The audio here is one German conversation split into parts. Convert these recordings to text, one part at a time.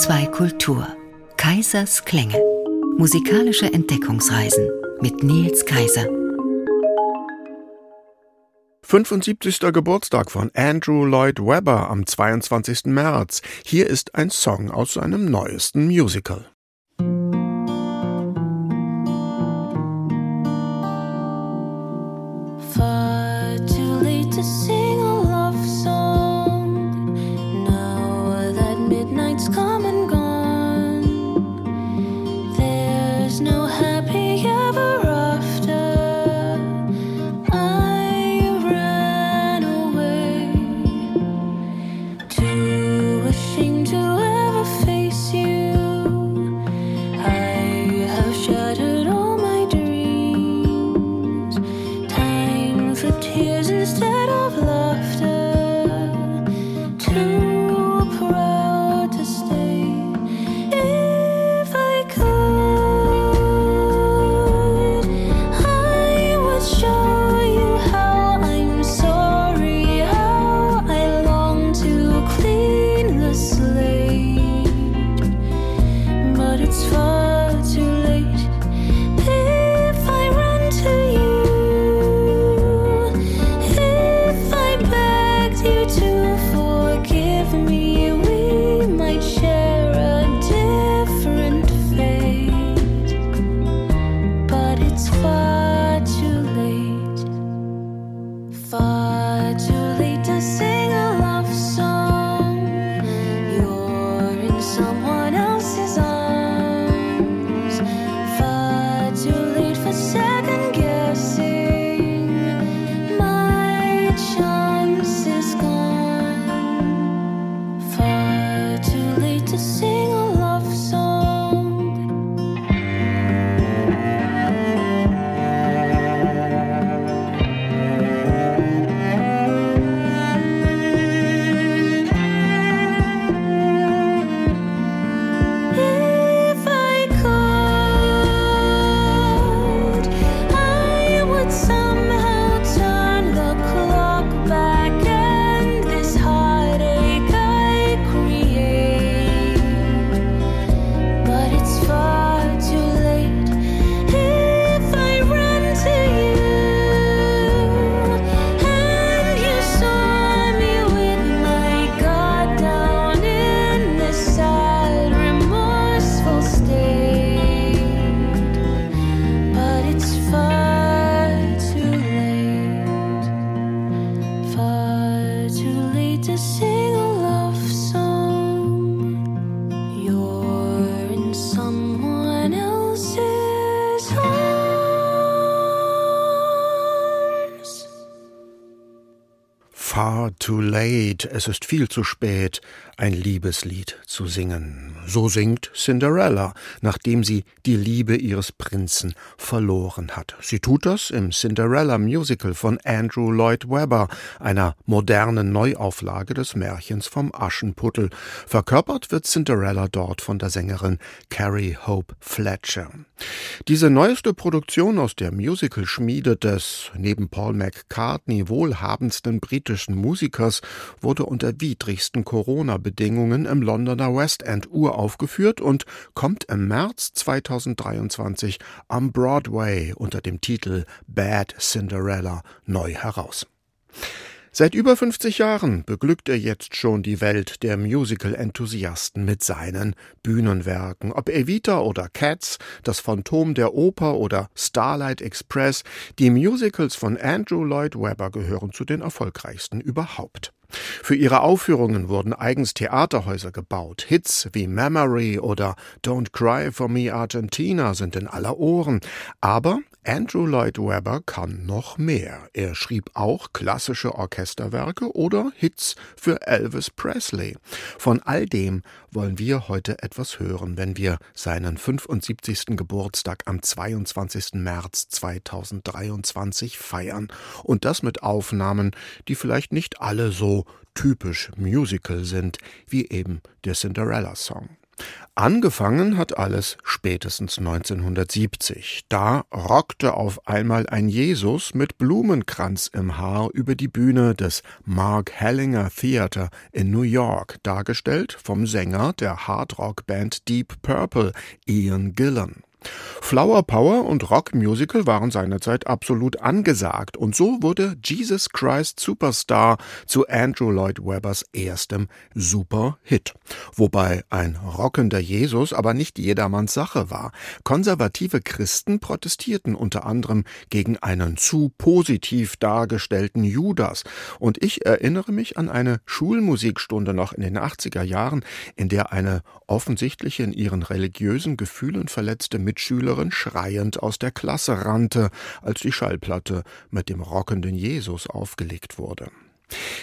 HR2 Kultur. Kaisers Klänge. Musikalische Entdeckungsreisen mit Nils Kaiser. 75. Geburtstag von Andrew Lloyd Webber am 22. März. Hier ist ein Song aus seinem neuesten Musical. far. Late, es ist viel zu spät, ein Liebeslied zu singen. So singt Cinderella, nachdem sie die Liebe ihres Prinzen verloren hat. Sie tut das im Cinderella Musical von Andrew Lloyd Webber, einer modernen Neuauflage des Märchens vom Aschenputtel. Verkörpert wird Cinderella dort von der Sängerin Carrie Hope Fletcher. Diese neueste Produktion aus der Musical-Schmiede des neben Paul McCartney wohlhabendsten britischen Musikers wurde unter widrigsten Corona-Bedingungen im Londoner West End uraufgeführt und kommt im März 2023 am Broadway unter dem Titel Bad Cinderella neu heraus. Seit über 50 Jahren beglückt er jetzt schon die Welt der Musical-Enthusiasten mit seinen Bühnenwerken. Ob Evita oder Cats, das Phantom der Oper oder Starlight Express, die Musicals von Andrew Lloyd Webber gehören zu den erfolgreichsten überhaupt. Für ihre Aufführungen wurden eigens Theaterhäuser gebaut. Hits wie Memory oder Don't Cry for Me Argentina sind in aller Ohren. Aber Andrew Lloyd Webber kann noch mehr. Er schrieb auch klassische Orchesterwerke oder Hits für Elvis Presley. Von all dem wollen wir heute etwas hören, wenn wir seinen 75. Geburtstag am 22. März 2023 feiern. Und das mit Aufnahmen, die vielleicht nicht alle so typisch Musical sind, wie eben der Cinderella Song. Angefangen hat alles spätestens 1970. Da rockte auf einmal ein Jesus mit Blumenkranz im Haar über die Bühne des Mark Hellinger Theater in New York, dargestellt vom Sänger der Hardrock-Band Deep Purple, Ian Gillan. Flower Power und Rockmusical waren seinerzeit absolut angesagt und so wurde Jesus Christ Superstar zu Andrew Lloyd Webbers erstem Superhit. Wobei ein rockender Jesus aber nicht jedermanns Sache war. Konservative Christen protestierten unter anderem gegen einen zu positiv dargestellten Judas und ich erinnere mich an eine Schulmusikstunde noch in den 80er Jahren, in der eine offensichtlich in ihren religiösen Gefühlen verletzte Mitschülerin schreiend aus der Klasse rannte, als die Schallplatte mit dem rockenden Jesus aufgelegt wurde.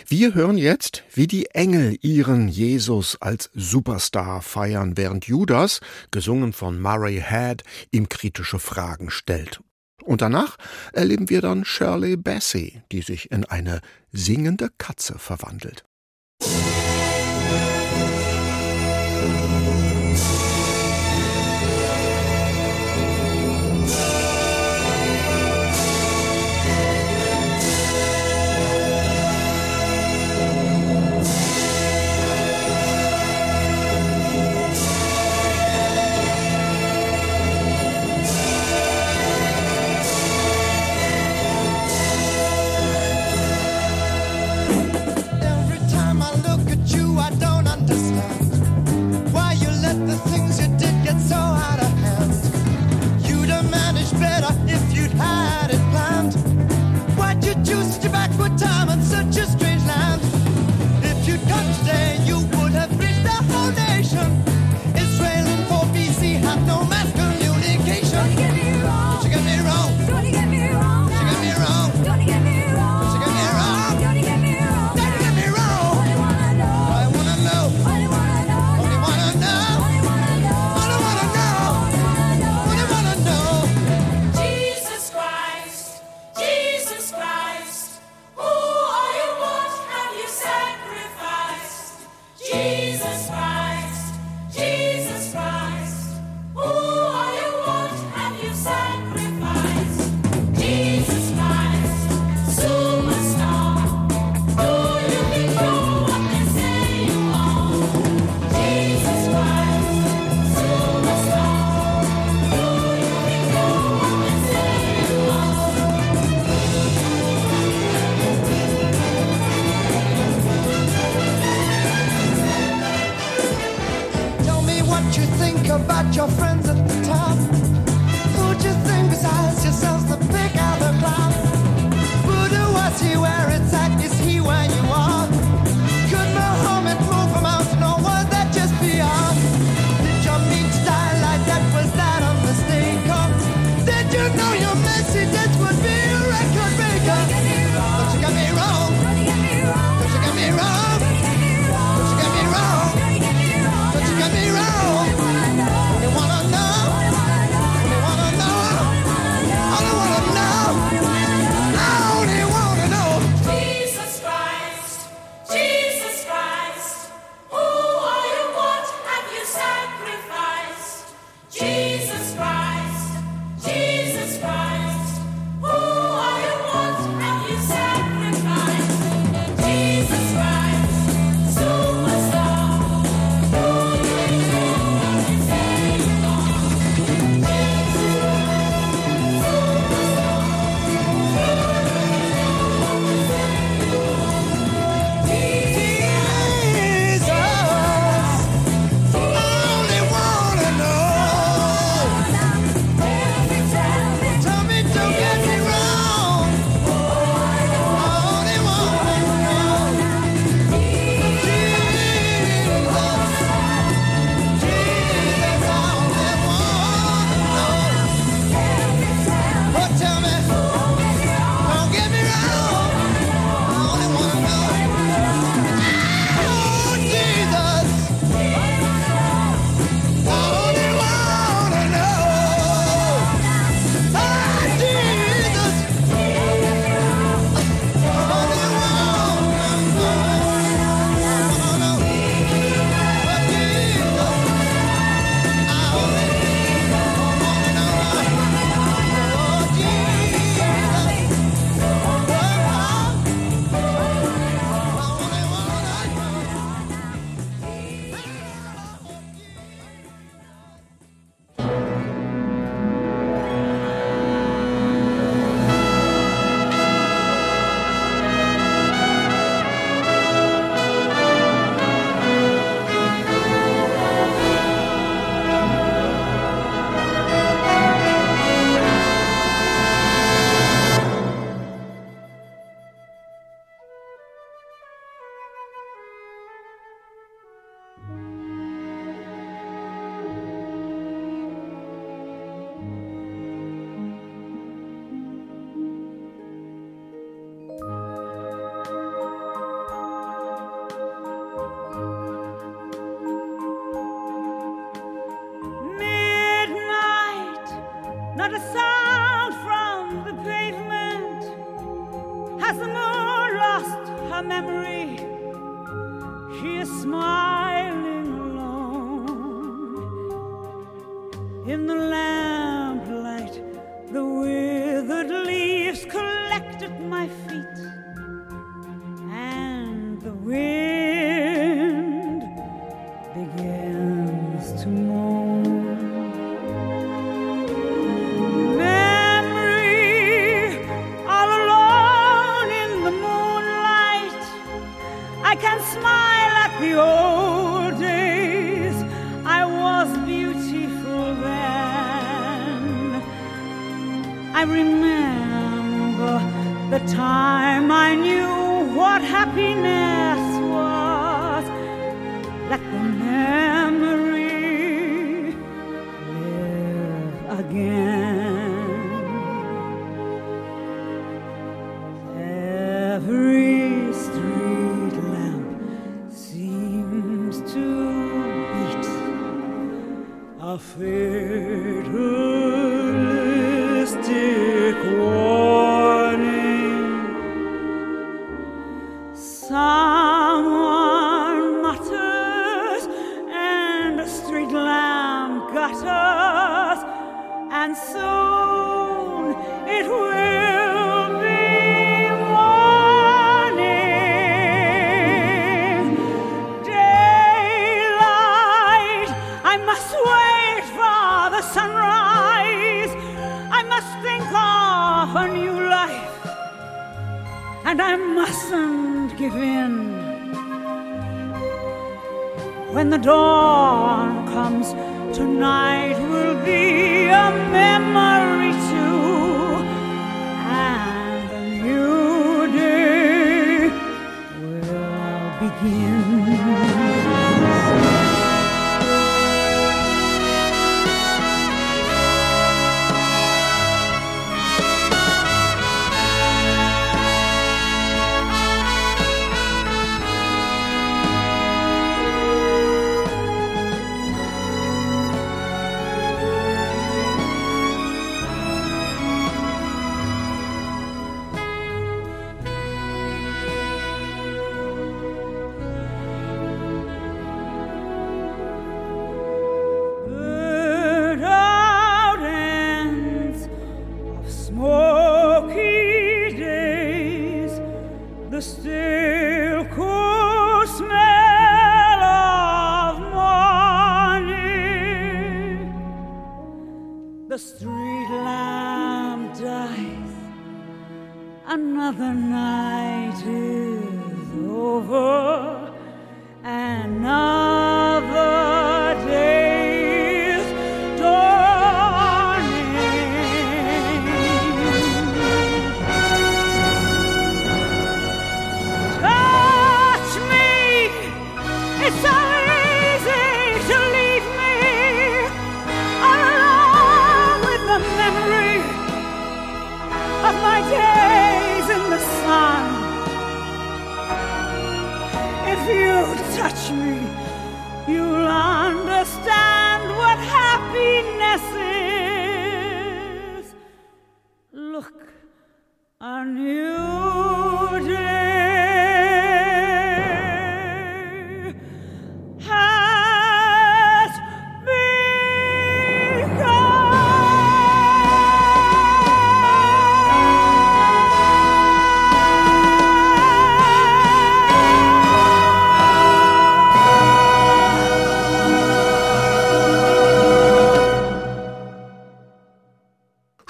Wir hören jetzt, wie die Engel ihren Jesus als Superstar feiern, während Judas, gesungen von Murray Head, ihm kritische Fragen stellt. Und danach erleben wir dann Shirley Bassey, die sich in eine singende Katze verwandelt.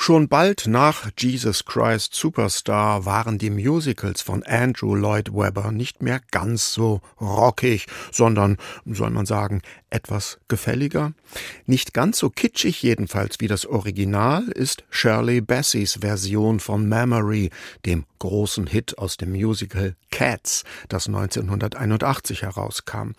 Schon bald nach Jesus Christ Superstar waren die Musicals von Andrew Lloyd Webber nicht mehr ganz so rockig, sondern, soll man sagen, etwas gefälliger. Nicht ganz so kitschig jedenfalls wie das Original ist Shirley Bassey's Version von Memory, dem großen Hit aus dem Musical Cats, das 1981 herauskam.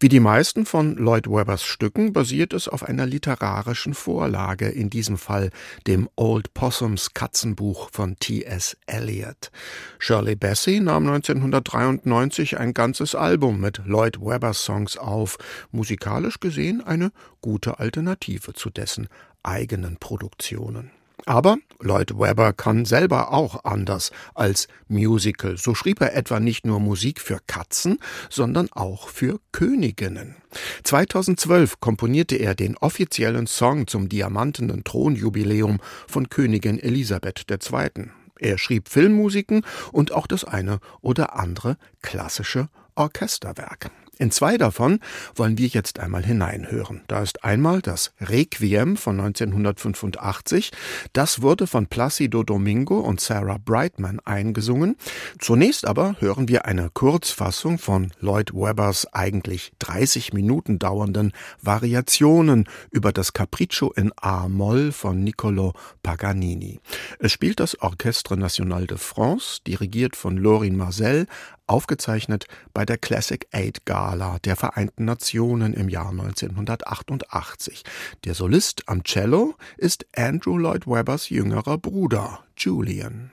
Wie die meisten von Lloyd Webbers Stücken basiert es auf einer literarischen Vorlage, in diesem Fall dem Old Possums Katzenbuch von T.S. Eliot. Shirley Bassey nahm 1993 ein ganzes Album mit Lloyd Webbers Songs auf, musikalisch gesehen eine gute Alternative zu dessen eigenen Produktionen. Aber Lloyd Webber kann selber auch anders als Musical. So schrieb er etwa nicht nur Musik für Katzen, sondern auch für Königinnen. 2012 komponierte er den offiziellen Song zum diamantenen Thronjubiläum von Königin Elisabeth II. Er schrieb Filmmusiken und auch das eine oder andere klassische Orchesterwerk. In zwei davon wollen wir jetzt einmal hineinhören. Da ist einmal das Requiem von 1985. Das wurde von Placido Domingo und Sarah Brightman eingesungen. Zunächst aber hören wir eine Kurzfassung von Lloyd Webbers eigentlich 30 Minuten dauernden Variationen über das Capriccio in A-Moll von Niccolo Paganini. Es spielt das Orchestre National de France, dirigiert von Lorin Marcel, aufgezeichnet bei der Classic Aid Gala der Vereinten Nationen im Jahr 1988. Der Solist am Cello ist Andrew Lloyd Webbers jüngerer Bruder Julian.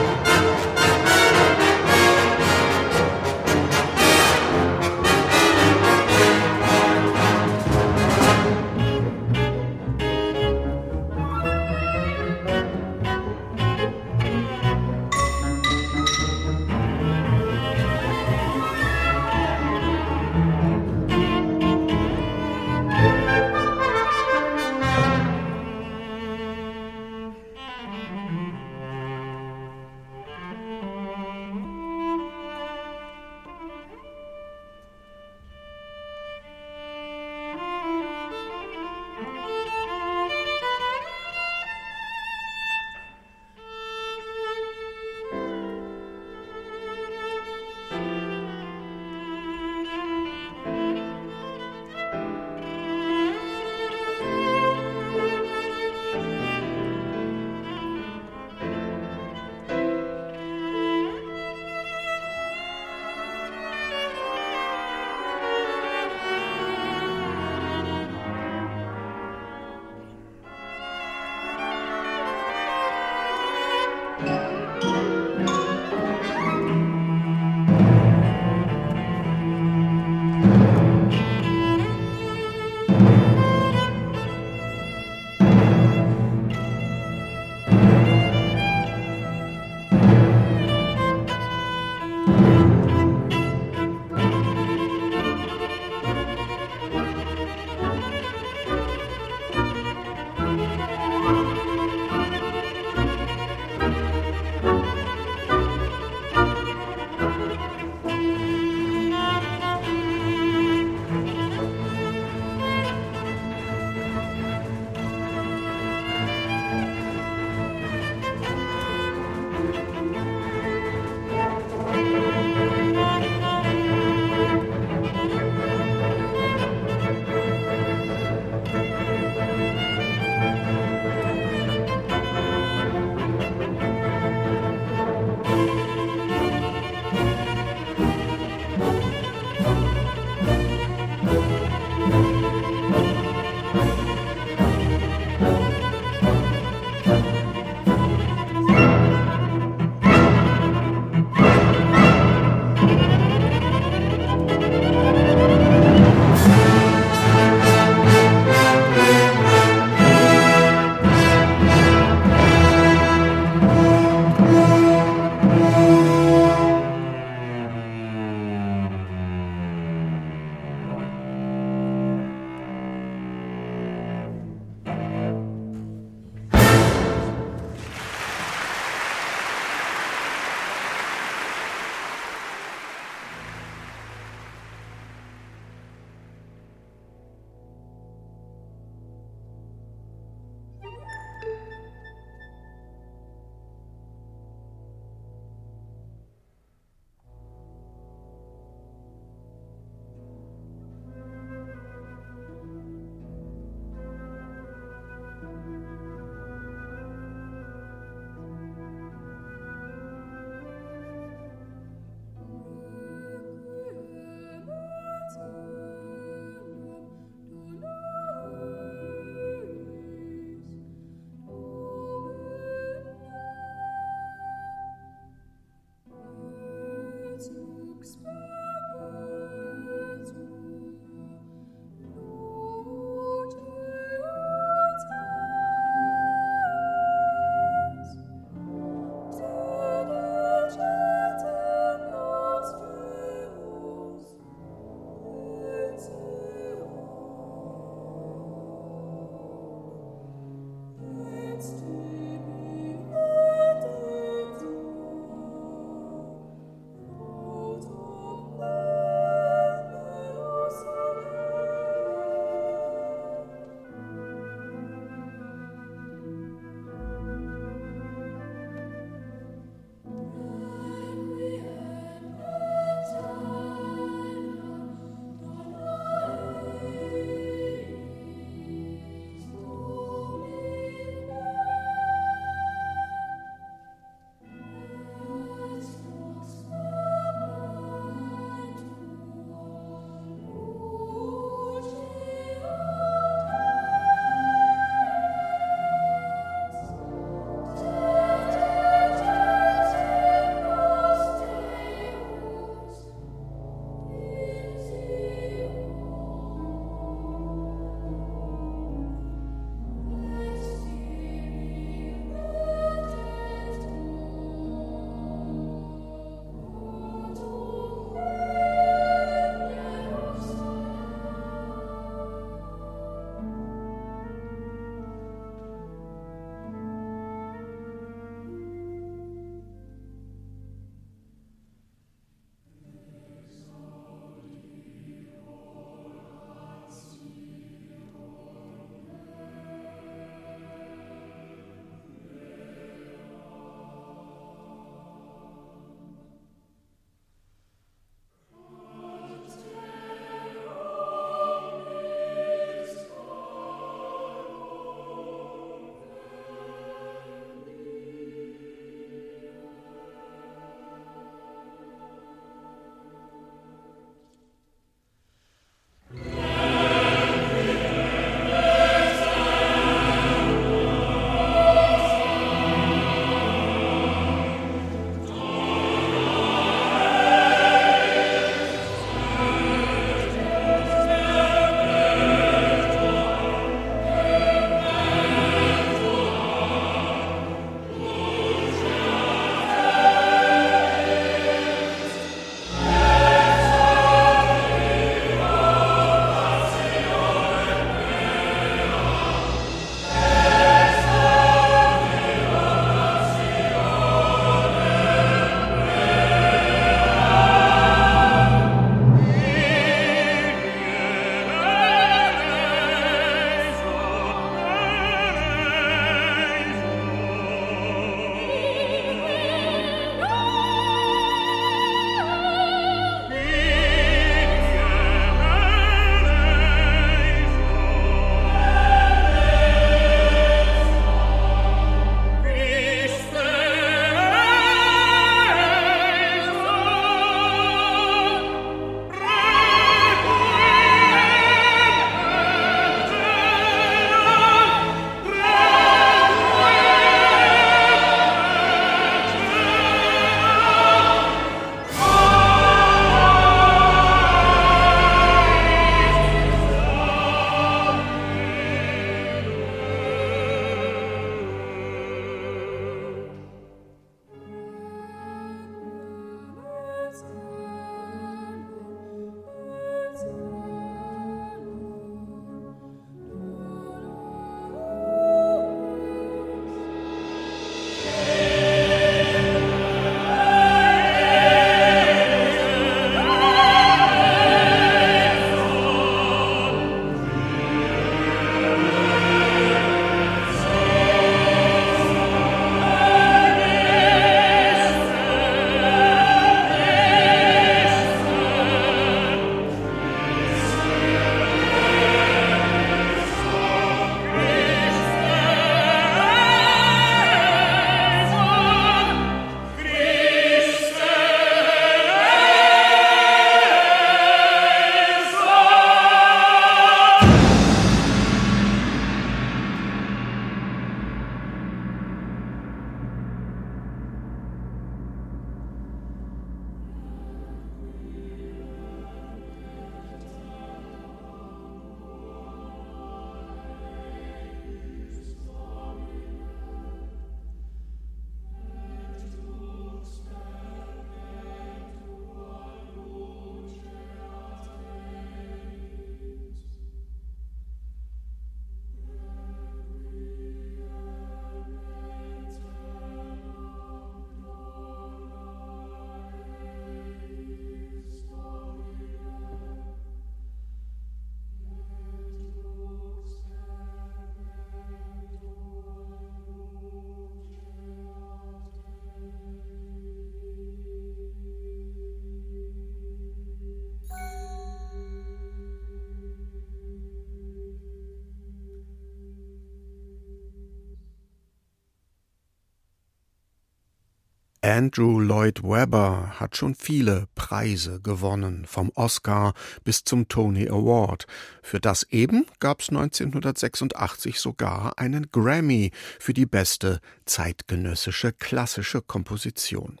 Andrew Lloyd Webber hat schon viele Preise gewonnen, vom Oscar bis zum Tony Award. Für das eben gab es 1986 sogar einen Grammy für die beste zeitgenössische klassische Komposition.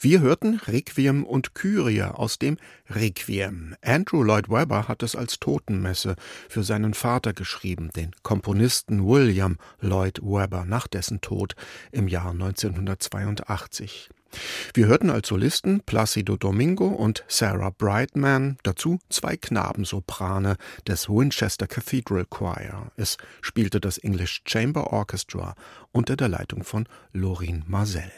Wir hörten Requiem und Kyrie aus dem Requiem. Andrew Lloyd Webber hat es als Totenmesse für seinen Vater geschrieben, den Komponisten William Lloyd Webber, nach dessen Tod im Jahr 1982. Wir hörten als Solisten Placido Domingo und Sarah Brightman, dazu zwei Knabensoprane des Winchester Cathedral Choir. Es spielte das English Chamber Orchestra unter der Leitung von Lorin Marcel.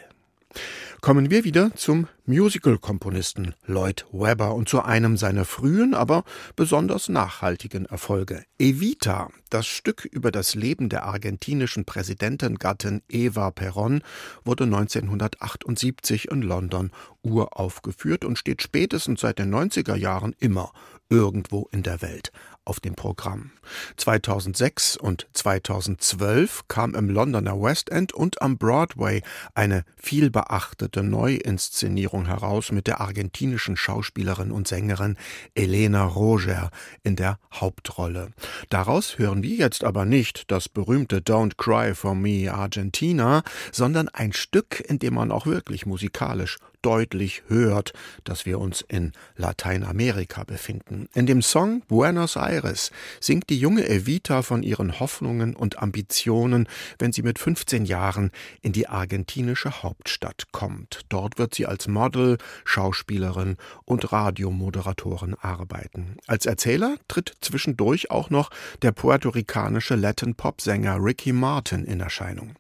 Kommen wir wieder zum Musical-Komponisten Lloyd Webber und zu einem seiner frühen, aber besonders nachhaltigen Erfolge. Evita, das Stück über das Leben der argentinischen Präsidentengattin Eva Perón, wurde 1978 in London uraufgeführt und steht spätestens seit den 90er Jahren immer irgendwo in der Welt auf dem Programm. 2006 und 2012 kam im Londoner West End und am Broadway eine vielbeachtete Neuinszenierung heraus mit der argentinischen Schauspielerin und Sängerin Elena Roger in der Hauptrolle. Daraus hören wir jetzt aber nicht das berühmte Don't Cry for Me Argentina, sondern ein Stück, in dem man auch wirklich musikalisch deutlich hört, dass wir uns in Lateinamerika befinden. In dem Song Buenos Aires singt die junge Evita von ihren Hoffnungen und Ambitionen, wenn sie mit 15 Jahren in die argentinische Hauptstadt kommt. Dort wird sie als Model, Schauspielerin und Radiomoderatorin arbeiten. Als Erzähler tritt zwischendurch auch noch der puerto-ricanische Latin-Pop-Sänger Ricky Martin in Erscheinung.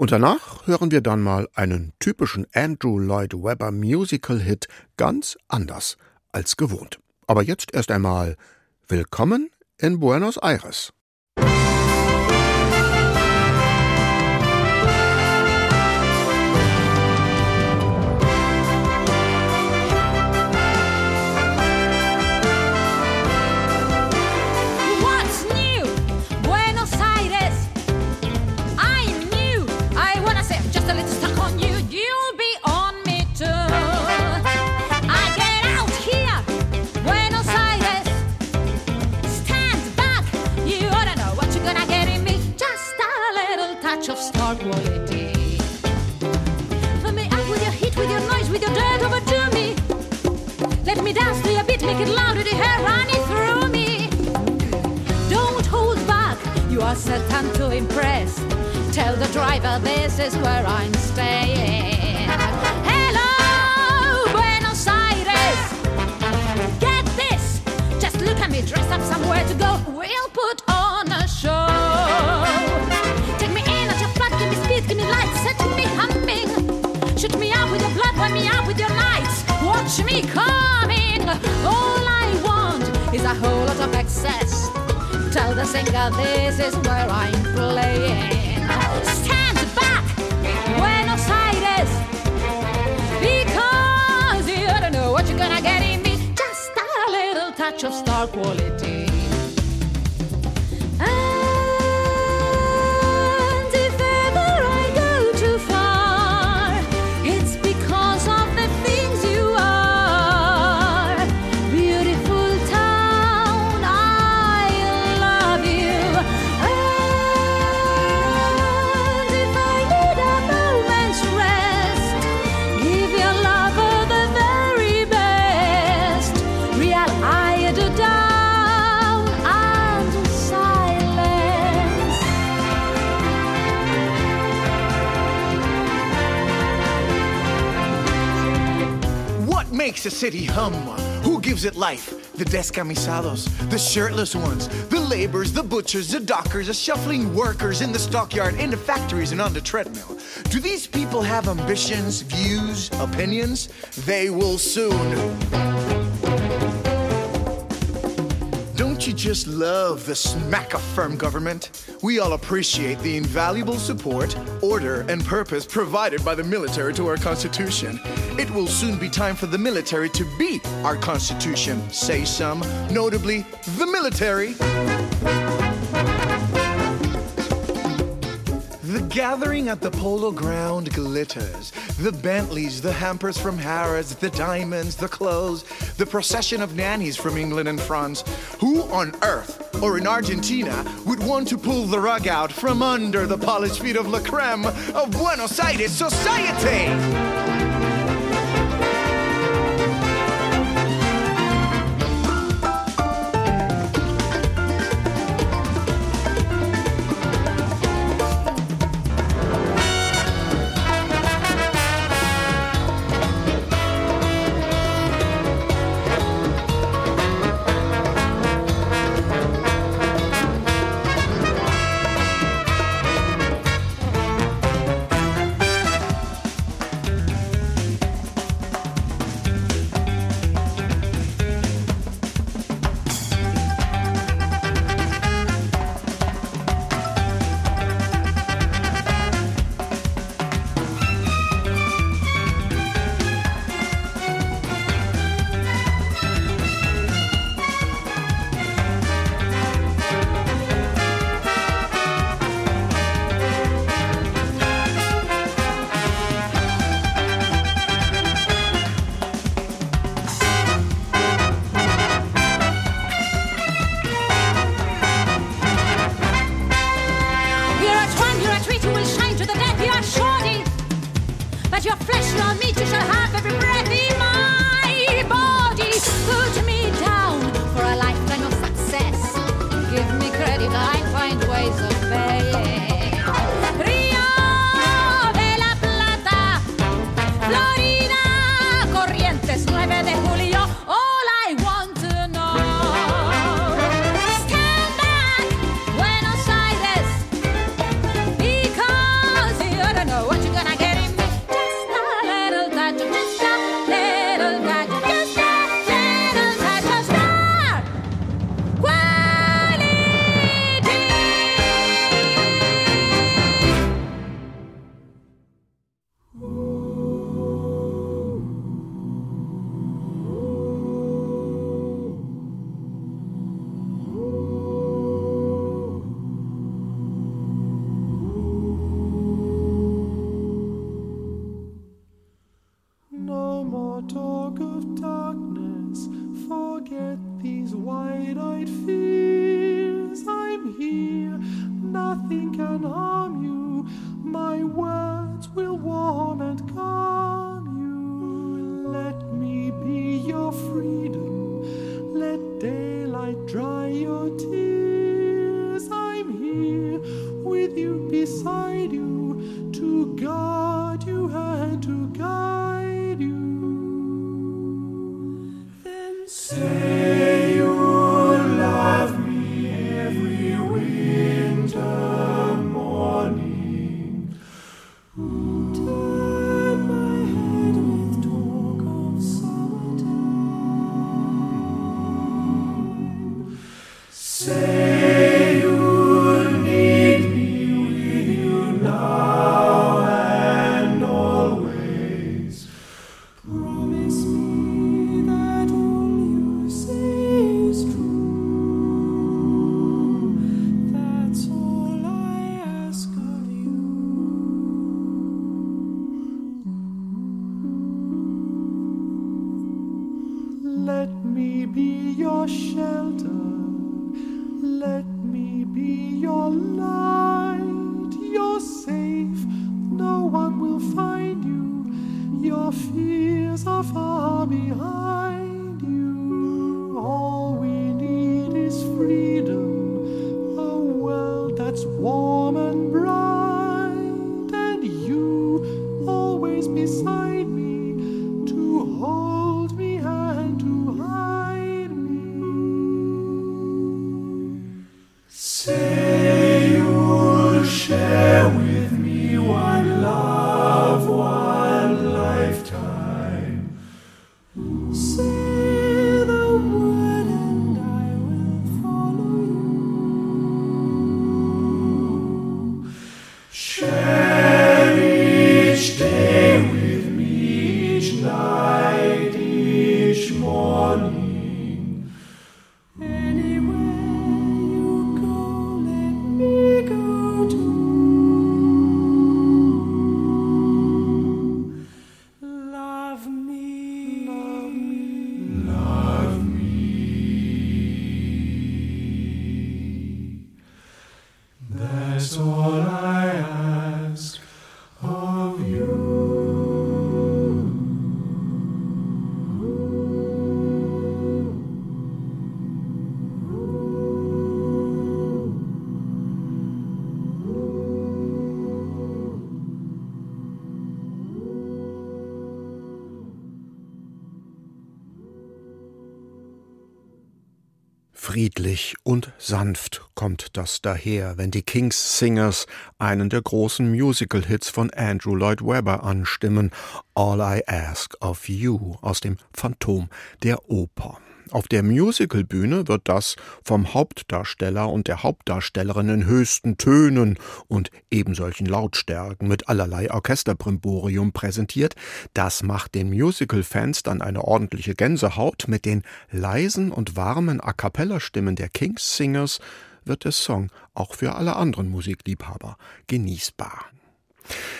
Und danach hören wir dann mal einen typischen Andrew Lloyd Webber Musical-Hit ganz anders als gewohnt. Aber jetzt erst einmal Willkommen in Buenos Aires. City hum? Who gives it life? The descamisados, the shirtless ones, the laborers, the butchers, the dockers, the shuffling workers in the stockyard, in the factories, and on the treadmill. Do these people have ambitions, views, opinions? They will soon. You just love the smack of firm government? We all appreciate the invaluable support, order, and purpose provided by the military to our Constitution. It will soon be time for the military to be our Constitution, say some, notably the military. The gathering at the polo ground glitters. The Bentleys, the hampers from Harrods, the diamonds, the clothes, the procession of nannies from England and France. Who on earth, or in Argentina, would want to pull the rug out from under the polished feet of La Creme of Buenos Aires society? Sanft kommt das daher, wenn die Kings Singers einen der großen Musical-Hits von Andrew Lloyd Webber anstimmen, All I Ask of You aus dem Phantom der Oper. Auf der Musicalbühne wird das vom Hauptdarsteller und der Hauptdarstellerin in höchsten Tönen und ebensolchen Lautstärken mit allerlei Orchesterbrimborium präsentiert. Das macht den Musical-Fans dann eine ordentliche Gänsehaut. Mit den leisen und warmen A cappella-Stimmen der Kings Singers wird der Song auch für alle anderen Musikliebhaber genießbar.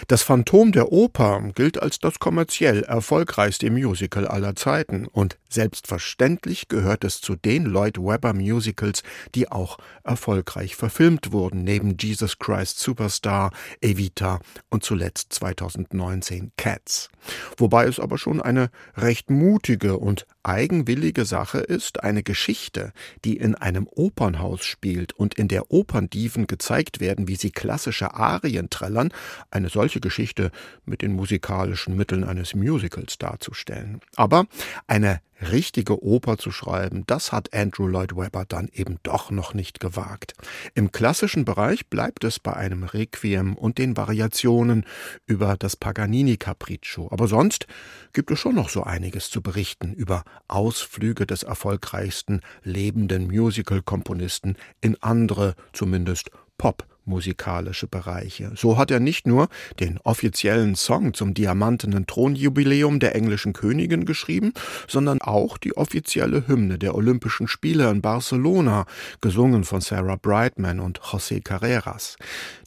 Das Phantom der Oper gilt als das kommerziell erfolgreichste Musical aller Zeiten und selbstverständlich gehört es zu den Lloyd Webber Musicals, die auch erfolgreich verfilmt wurden, neben Jesus Christ Superstar, Evita und zuletzt 2019 Cats. Wobei es aber schon eine recht mutige und eigenwillige Sache ist, eine Geschichte, die in einem Opernhaus spielt und in der Operndiven gezeigt werden, wie sie klassische Arien trällern, eine solche Geschichte mit den musikalischen Mitteln eines Musicals darzustellen. Aber eine richtige Oper zu schreiben, das hat Andrew Lloyd Webber dann eben doch noch nicht gewagt. Im klassischen Bereich bleibt es bei einem Requiem und den Variationen über das Paganini Capriccio. Aber sonst gibt es schon noch so einiges zu berichten über Ausflüge des erfolgreichsten lebenden Musical-Komponisten in andere, zumindest Pop musikalische Bereiche. So hat er nicht nur den offiziellen Song zum diamantenen Thronjubiläum der englischen Königin geschrieben, sondern auch die offizielle Hymne der Olympischen Spiele in Barcelona, gesungen von Sarah Brightman und José Carreras.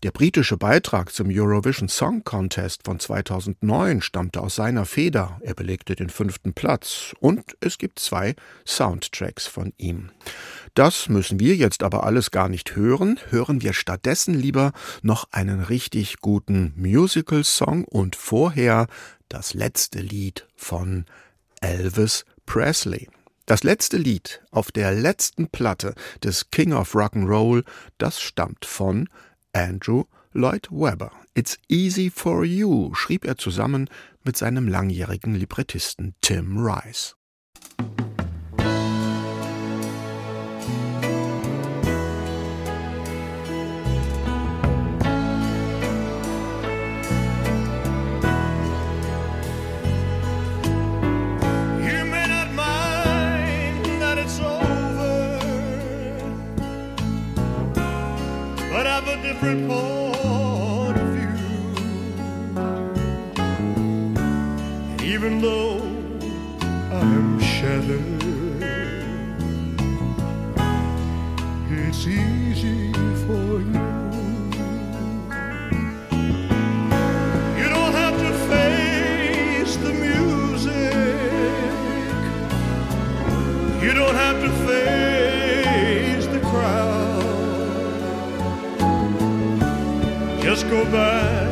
Der britische Beitrag zum Eurovision Song Contest von 2009 stammte aus seiner Feder. Er belegte den fünften Platz und es gibt zwei Soundtracks von ihm. Das müssen wir jetzt aber alles gar nicht hören. Hören wir stattdessen lieber noch einen richtig guten Musical-Song und vorher das letzte Lied von Elvis Presley. Das letzte Lied auf der letzten Platte des King of Rock'n'Roll, das stammt von Andrew Lloyd Webber. It's Easy for You schrieb er zusammen mit seinem langjährigen Librettisten Tim Rice. You don't have to face the crowd. Just go back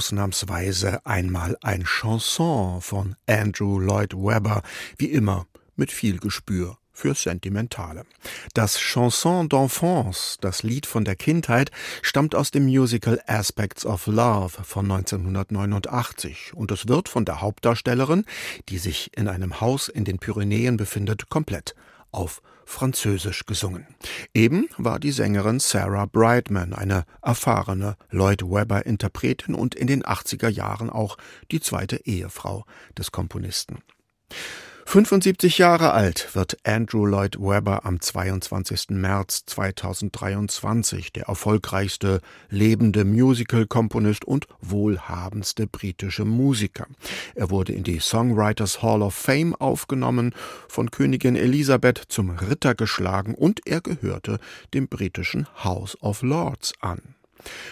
ausnahmsweise einmal ein Chanson von Andrew Lloyd Webber, wie immer mit viel Gespür für Sentimentale. Das Chanson d'enfance, das Lied von der Kindheit, stammt aus dem Musical Aspects of Love von 1989 und es wird von der Hauptdarstellerin, die sich in einem Haus in den Pyrenäen befindet, komplett auf Französisch gesungen. Eben war die Sängerin Sarah Brightman, eine erfahrene Lloyd Webber-Interpretin und in den 80er Jahren auch die zweite Ehefrau des Komponisten. 75 Jahre alt wird Andrew Lloyd Webber am 22. März 2023, der erfolgreichste lebende Musical-Komponist und wohlhabendste britische Musiker. Er wurde in die Songwriters Hall of Fame aufgenommen, von Königin Elisabeth zum Ritter geschlagen und er gehörte dem britischen House of Lords an.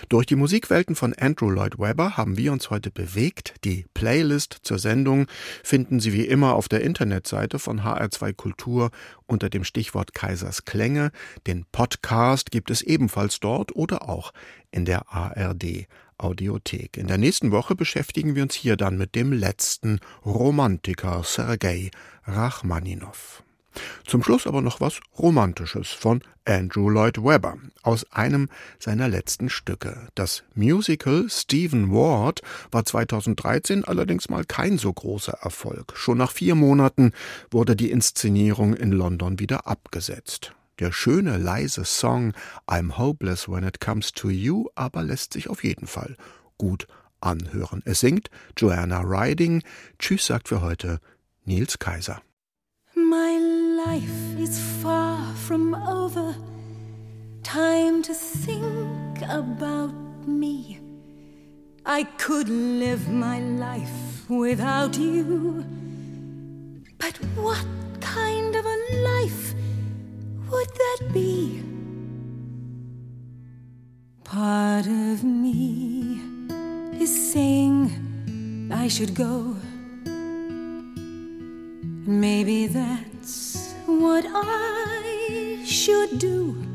Durch die Musikwelten von Andrew Lloyd Webber haben wir uns heute bewegt. Die Playlist zur Sendung finden Sie wie immer auf der Internetseite von HR2 Kultur unter dem Stichwort Kaisers Klänge. Den Podcast gibt es ebenfalls dort oder auch in der ARD Audiothek. In der nächsten Woche beschäftigen wir uns hier dann mit dem letzten Romantiker Sergei Rachmaninow. Zum Schluss aber noch was Romantisches von Andrew Lloyd Webber aus einem seiner letzten Stücke. Das Musical Stephen Ward war 2013 allerdings mal kein so großer Erfolg. Schon nach vier Monaten wurde die Inszenierung in London wieder abgesetzt. Der schöne, leise Song I'm Hopeless When It Comes to You aber lässt sich auf jeden Fall gut anhören. Es singt Joanna Riding. Tschüss sagt für heute Nils Kaiser. Life is far from over. Time to think about me. I could live my life without you. But what kind of a life would that be? Part of me is saying I should go Maybe that's what I should do.